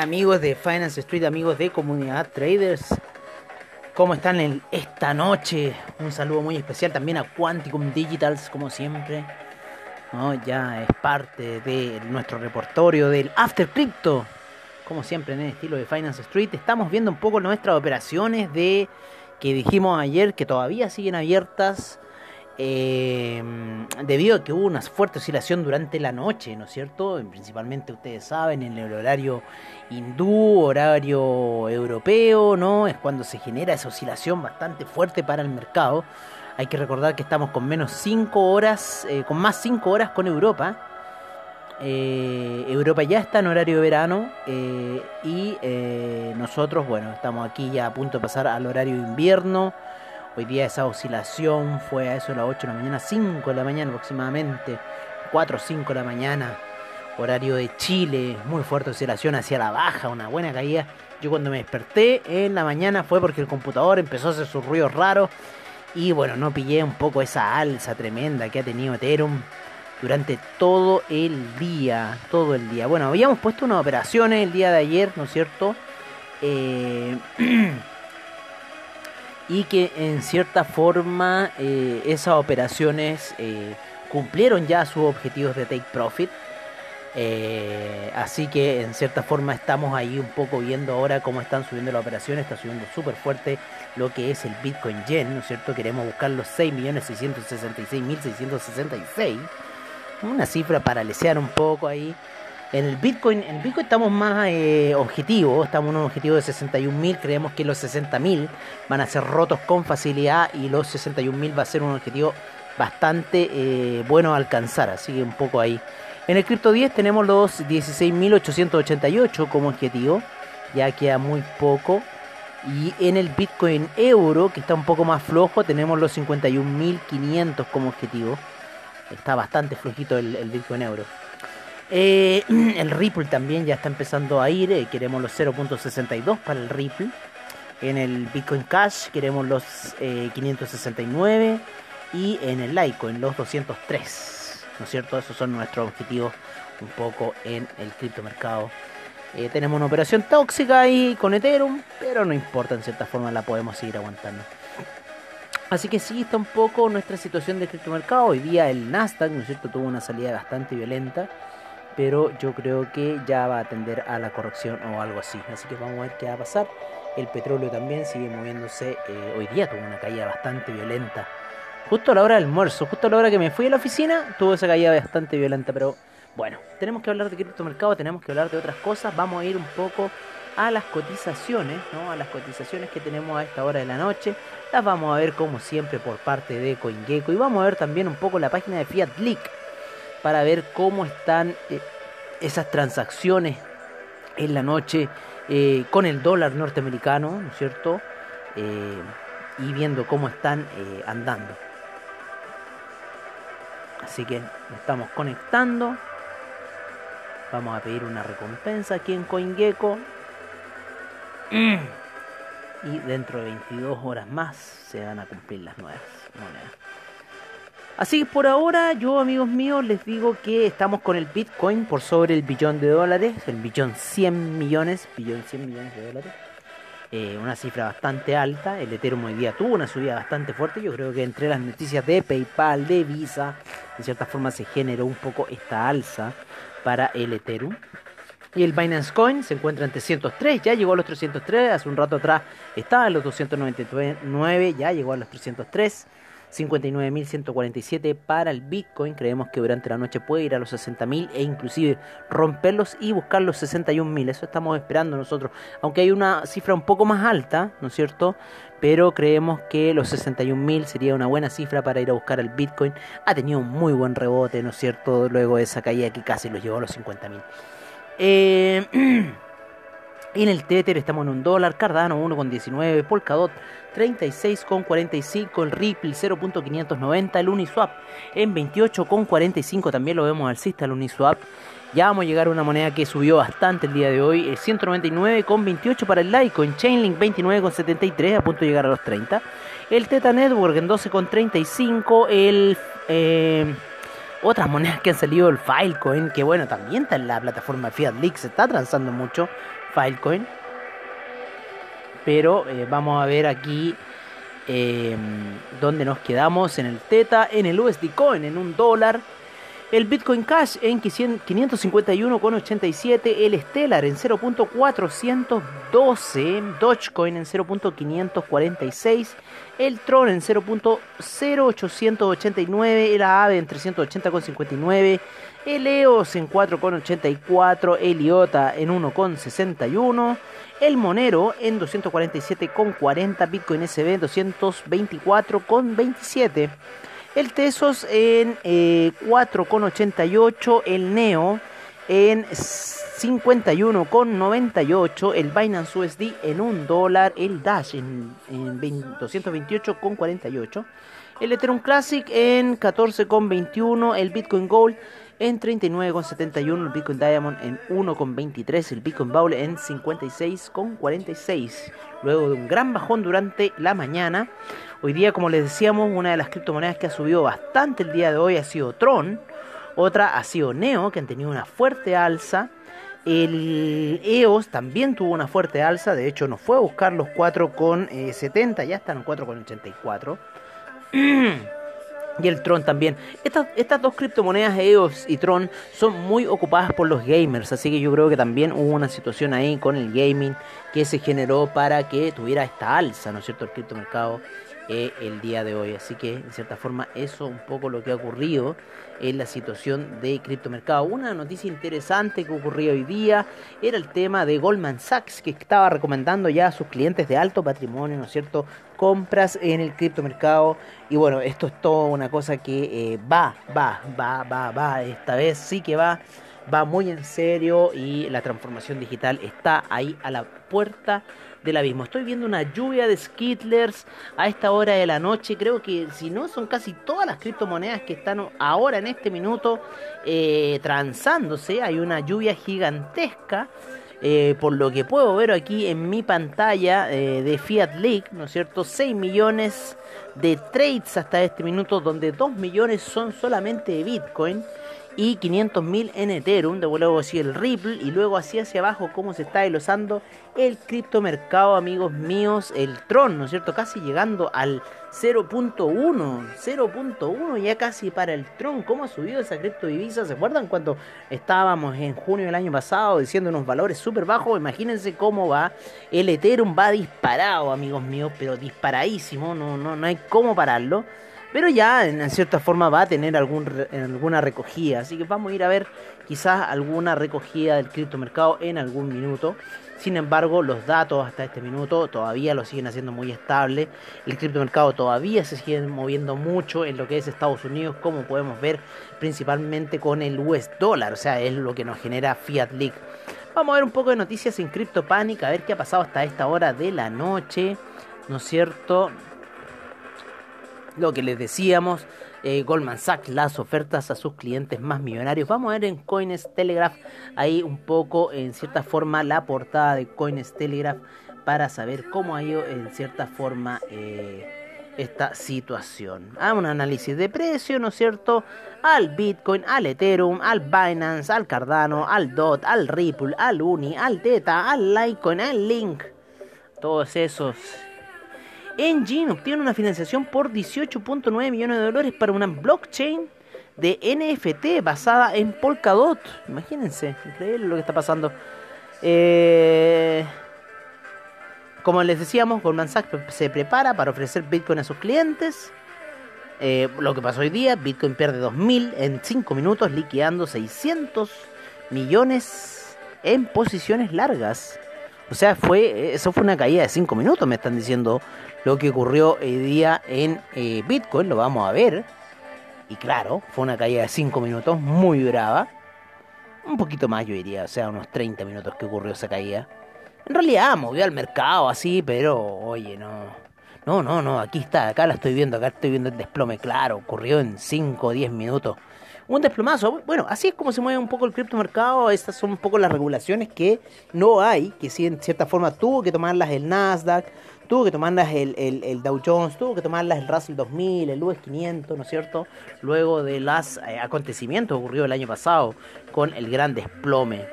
Amigos de Finance Street, amigos de Comunidad Traders. ¿Cómo están en esta noche? Un saludo muy especial también a Quanticum Digitals, como siempre. Ya es parte de nuestro repertorio del After Crypto. Como siempre en el estilo de Finance Street. Estamos viendo un poco nuestras operaciones de que dijimos ayer que todavía siguen abiertas eh, debido a que hubo una fuerte oscilación durante la noche, ¿no es cierto? Principalmente ustedes saben, en el horario hindú, horario europeo, ¿no? Es cuando se genera esa oscilación bastante fuerte para el mercado. Hay que recordar que estamos con menos 5 horas, eh, con más 5 horas con Europa. Eh, Europa ya está en horario de verano y nosotros, bueno, estamos aquí ya a punto de pasar al horario de invierno. Hoy día esa oscilación fue a eso de las 8 de la mañana, 5 de la mañana aproximadamente, 4 o 5 de la mañana, horario de Chile, muy fuerte oscilación hacia la baja, una buena caída. Yo cuando me desperté en la mañana fue porque el computador empezó a hacer sus ruidos raros y bueno, no pillé un poco esa alza tremenda que ha tenido Ethereum durante todo el día, todo el día. Bueno, habíamos puesto unas operaciones el día de ayer, ¿no es cierto? Eh, y que en cierta forma eh, esas operaciones eh, cumplieron ya sus objetivos de take profit. Eh, así que en cierta forma estamos ahí un poco viendo ahora cómo están subiendo las operaciones, está subiendo súper fuerte lo que es el Bitcoin Yen, ¿no es cierto? Queremos buscar los 6.666.666, una cifra para lesear un poco ahí. En el Bitcoin, en el Bitcoin estamos más eh, objetivos, estamos en un objetivo de 61.000, creemos que los 60.000 van a ser rotos con facilidad y los 61.000 va a ser un objetivo bastante eh, bueno a alcanzar, así que un poco ahí. En el Crypto 10 tenemos los 16.888 como objetivo, ya queda muy poco. Y en el Bitcoin Euro, que está un poco más flojo, tenemos los 51.500 como objetivo. Está bastante flojito el Bitcoin Euro. Eh, el Ripple también ya está empezando a ir. Eh, queremos los 0.62 para el Ripple. En el Bitcoin Cash queremos los 569. Eh, y en el Litecoin los 203. ¿No es cierto? Esos son nuestros objetivos un poco en el criptomercado. tenemos una operación tóxica ahí con Ethereum. Pero no importa, en cierta forma la podemos seguir aguantando. Así que sí, está un poco nuestra situación de criptomercado. Hoy día el Nasdaq, ¿no es cierto?, tuvo una salida bastante violenta pero yo creo que ya va a tender a la corrección o algo así. Así que vamos a ver qué va a pasar. El petróleo también sigue moviéndose. Eh, hoy día tuvo una caída bastante violenta. Justo a la hora del almuerzo, justo a la hora que me fui a la oficina, tuvo esa caída bastante violenta. Pero bueno, tenemos que hablar de criptomercado, tenemos que hablar de otras cosas. Vamos a ir un poco a las cotizaciones, ¿no? A las cotizaciones que tenemos a esta hora de la noche. Las vamos a ver como siempre por parte de CoinGecko. Y vamos a ver también un poco la página de Fiat Leak para ver cómo están eh, esas transacciones en la noche eh, con el dólar norteamericano, ¿no es cierto? Eh, y viendo cómo están andando. Así que nos estamos conectando. Vamos a pedir una recompensa aquí en CoinGecko. Y dentro de 22 horas más se van a cumplir las nuevas monedas. Así que por ahora yo amigos míos les digo que estamos con el Bitcoin por sobre el billón de dólares, el billón 100 millones, billón 100 millones de dólares. Eh, una cifra bastante alta, el Ethereum hoy día tuvo una subida bastante fuerte, yo creo que entre las noticias de PayPal, de Visa, de cierta forma se generó un poco esta alza para el Ethereum. Y el Binance Coin se encuentra en 303, ya llegó a los 303, hace un rato atrás estaba en los 299, ya llegó a los 303. 59.147 para el Bitcoin. Creemos que durante la noche puede ir a los 60.000 e inclusive romperlos y buscar los 61.000. Eso estamos esperando nosotros. Aunque hay una cifra un poco más alta, ¿no es cierto? Pero creemos que los 61.000 sería una buena cifra para ir a buscar el Bitcoin. Ha tenido un muy buen rebote, ¿no es cierto? Luego de esa caída que casi lo llevó a los 50.000. Eh... En el Tether estamos en un dólar, Cardano 1,19, Polkadot 36,45, el Ripple 0.590, el Uniswap en 28,45, también lo vemos alcista el Uniswap. Ya vamos a llegar a una moneda que subió bastante el día de hoy, 199,28 para el Litecoin, Chainlink 29,73, a punto de llegar a los 30. El Teta Network en 12,35, el... Eh, otras monedas que han salido, el Filecoin, que bueno, también está en la plataforma Fiat Leaks, se está transando mucho. Filecoin. Pero eh, vamos a ver aquí eh, dónde nos quedamos en el Teta, en el USD Coin, en un dólar. El Bitcoin Cash en 551,87. El Stellar en 0.412. Dogecoin en 0.546. El Tron en 0.0889. El AAVE en 380,59. El EOS en 4,84. El IOTA en 1,61. El Monero en 247,40. Bitcoin SB en 224,27 el Tesos en 4,88, eh, el Neo en 51,98, el Binance USD en 1 dólar, el Dash en, en 228,48, el Ethereum Classic en 14,21, el Bitcoin Gold en 39,71, el Bitcoin Diamond en 1,23, el Bitcoin Bowl en 56,46. Luego de un gran bajón durante la mañana, Hoy día, como les decíamos, una de las criptomonedas que ha subido bastante el día de hoy ha sido Tron. Otra ha sido Neo, que han tenido una fuerte alza. El EOS también tuvo una fuerte alza. De hecho, nos fue a buscar los 4,70. Ya están en 4,84. Y el Tron también. Estas, estas dos criptomonedas, EOS y Tron, son muy ocupadas por los gamers. Así que yo creo que también hubo una situación ahí con el gaming que se generó para que tuviera esta alza, ¿no es cierto? El criptomercado eh, el día de hoy. Así que, en cierta forma, eso un poco lo que ha ocurrido en la situación de criptomercado. Una noticia interesante que ocurrió hoy día era el tema de Goldman Sachs, que estaba recomendando ya a sus clientes de alto patrimonio, ¿no es cierto?, compras en el criptomercado. Y bueno, esto es todo una cosa que eh, va, va, va, va, va. Esta vez sí que va va muy en serio y la transformación digital está ahí a la puerta del abismo. Estoy viendo una lluvia de skittlers a esta hora de la noche. Creo que si no son casi todas las criptomonedas que están ahora en este minuto eh, transándose. Hay una lluvia gigantesca. Eh, por lo que puedo ver aquí en mi pantalla eh, de Fiat League, ¿no es cierto? 6 millones de trades hasta este minuto, donde 2 millones son solamente de Bitcoin y 500.000 en Ethereum, de luego así el Ripple y luego así hacia abajo cómo se está desglosando el criptomercado, amigos míos, el Tron, ¿no es cierto? Casi llegando al 0.1, 0.1 ya casi para el Tron. ¿Cómo ha subido esa criptodivisa? ¿Se acuerdan cuando estábamos en junio del año pasado diciendo unos valores súper bajos? Imagínense cómo va. El Ethereum va disparado, amigos míos, pero disparadísimo, no, no, no hay cómo pararlo. Pero ya en cierta forma va a tener algún, alguna recogida. Así que vamos a ir a ver quizás alguna recogida del criptomercado en algún minuto. Sin embargo, los datos hasta este minuto todavía lo siguen haciendo muy estable. El criptomercado todavía se sigue moviendo mucho en lo que es Estados Unidos, como podemos ver principalmente con el US dólar, o sea, es lo que nos genera Fiat League. Vamos a ver un poco de noticias en CryptoPanic, a ver qué ha pasado hasta esta hora de la noche, ¿no es cierto? Lo que les decíamos, eh, Goldman Sachs las ofertas a sus clientes más millonarios. Vamos a ver en Coins Telegraph ahí un poco, en cierta forma, la portada de Coins Telegraph para saber cómo ha ido en cierta forma eh, esta situación. A un análisis de precio, ¿no es cierto? Al Bitcoin, al Ethereum, al Binance, al Cardano, al DOT, al Ripple, al Uni, al Teta, al Litecoin, al Link. Todos esos Engine obtiene una financiación por 18.9 millones de dólares para una blockchain de NFT basada en Polkadot. Imagínense, increíble lo que está pasando. Eh, como les decíamos, Goldman Sachs se prepara para ofrecer Bitcoin a sus clientes. Eh, lo que pasó hoy día, Bitcoin pierde 2.000 en 5 minutos, liquidando 600 millones en posiciones largas. O sea, fue eso fue una caída de 5 minutos, me están diciendo lo que ocurrió hoy día en eh, Bitcoin, lo vamos a ver. Y claro, fue una caída de 5 minutos muy brava. Un poquito más yo diría, o sea, unos 30 minutos que ocurrió esa caída. En realidad movió al mercado así, pero oye, no. No, no, no, aquí está, acá la estoy viendo, acá estoy viendo el desplome, claro, ocurrió en 5 o 10 minutos. Un desplomazo, bueno, así es como se mueve un poco el criptomercado, estas son un poco las regulaciones que no hay, que sí en cierta forma tuvo que tomarlas el Nasdaq, tuvo que tomarlas el, Dow Jones, tuvo que tomarlas el Russell 2000, el US 500, ¿no es cierto? Luego de los eh, acontecimientos ocurridos el año pasado con el gran desplome.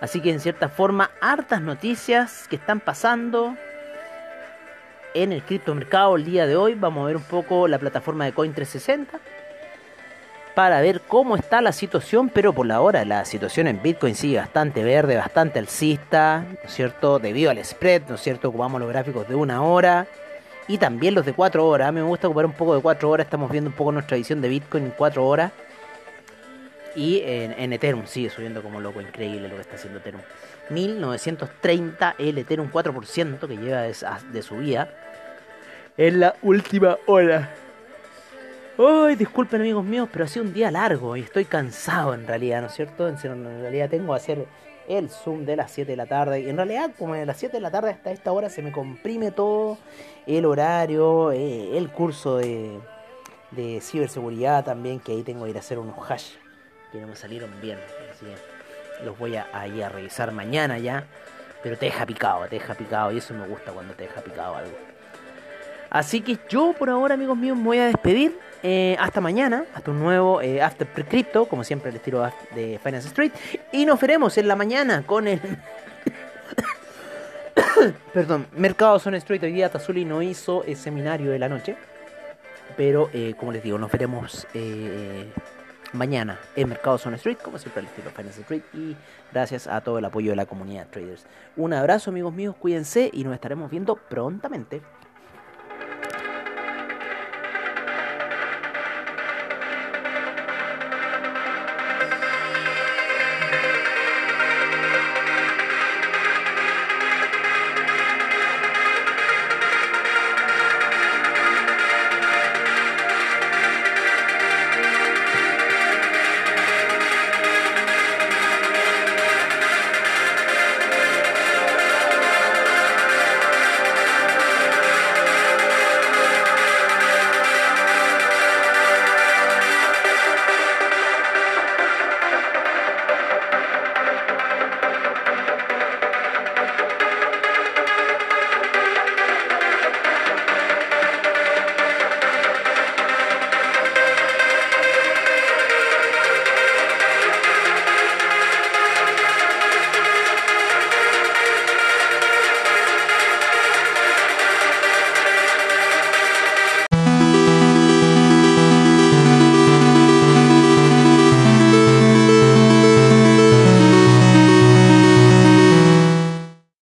Así que en cierta forma, hartas noticias que están pasando en el criptomercado el día de hoy. Vamos a ver un poco la plataforma de Coin360 para ver cómo está la situación, pero por la hora la situación en Bitcoin sigue bastante verde, bastante alcista, ¿no es cierto? Debido al spread, ¿no es cierto? Ocupamos los gráficos de una hora y también los de cuatro horas. A mí me gusta ocupar un poco de cuatro horas, estamos viendo un poco nuestra visión de Bitcoin en cuatro horas. Y en, Ethereum sigue subiendo como loco, increíble lo que está haciendo Ethereum. 1930 el Ethereum 4% que lleva de subida en la última hora. Ay, disculpen amigos míos, pero ha sido un día largo y estoy cansado en realidad, ¿no es cierto? En realidad tengo que hacer el Zoom de las 7 de la tarde. Y en realidad, como de las 7 de la tarde hasta esta hora se me comprime todo el horario, eh, el curso de, de ciberseguridad también, que ahí tengo que ir a hacer unos hash que no me salieron bien. Así que los voy a, ir a revisar mañana ya. Pero te deja picado, te deja picado. Y eso me gusta cuando te deja picado algo. Así que yo por ahora, amigos míos, me voy a despedir. Eh, hasta mañana, hasta un nuevo eh, After Crypto, como siempre el estilo de Finance Street. Y nos veremos en la mañana con el... Perdón, Mercado Zone Street. Hoy día Tazuli no hizo el seminario de la noche. Pero, eh, como les digo, nos veremos mañana en Mercado Zone Street, como siempre el estilo Finance Street. Y gracias a todo el apoyo de la comunidad traders. Un abrazo, amigos míos, cuídense y nos estaremos viendo prontamente.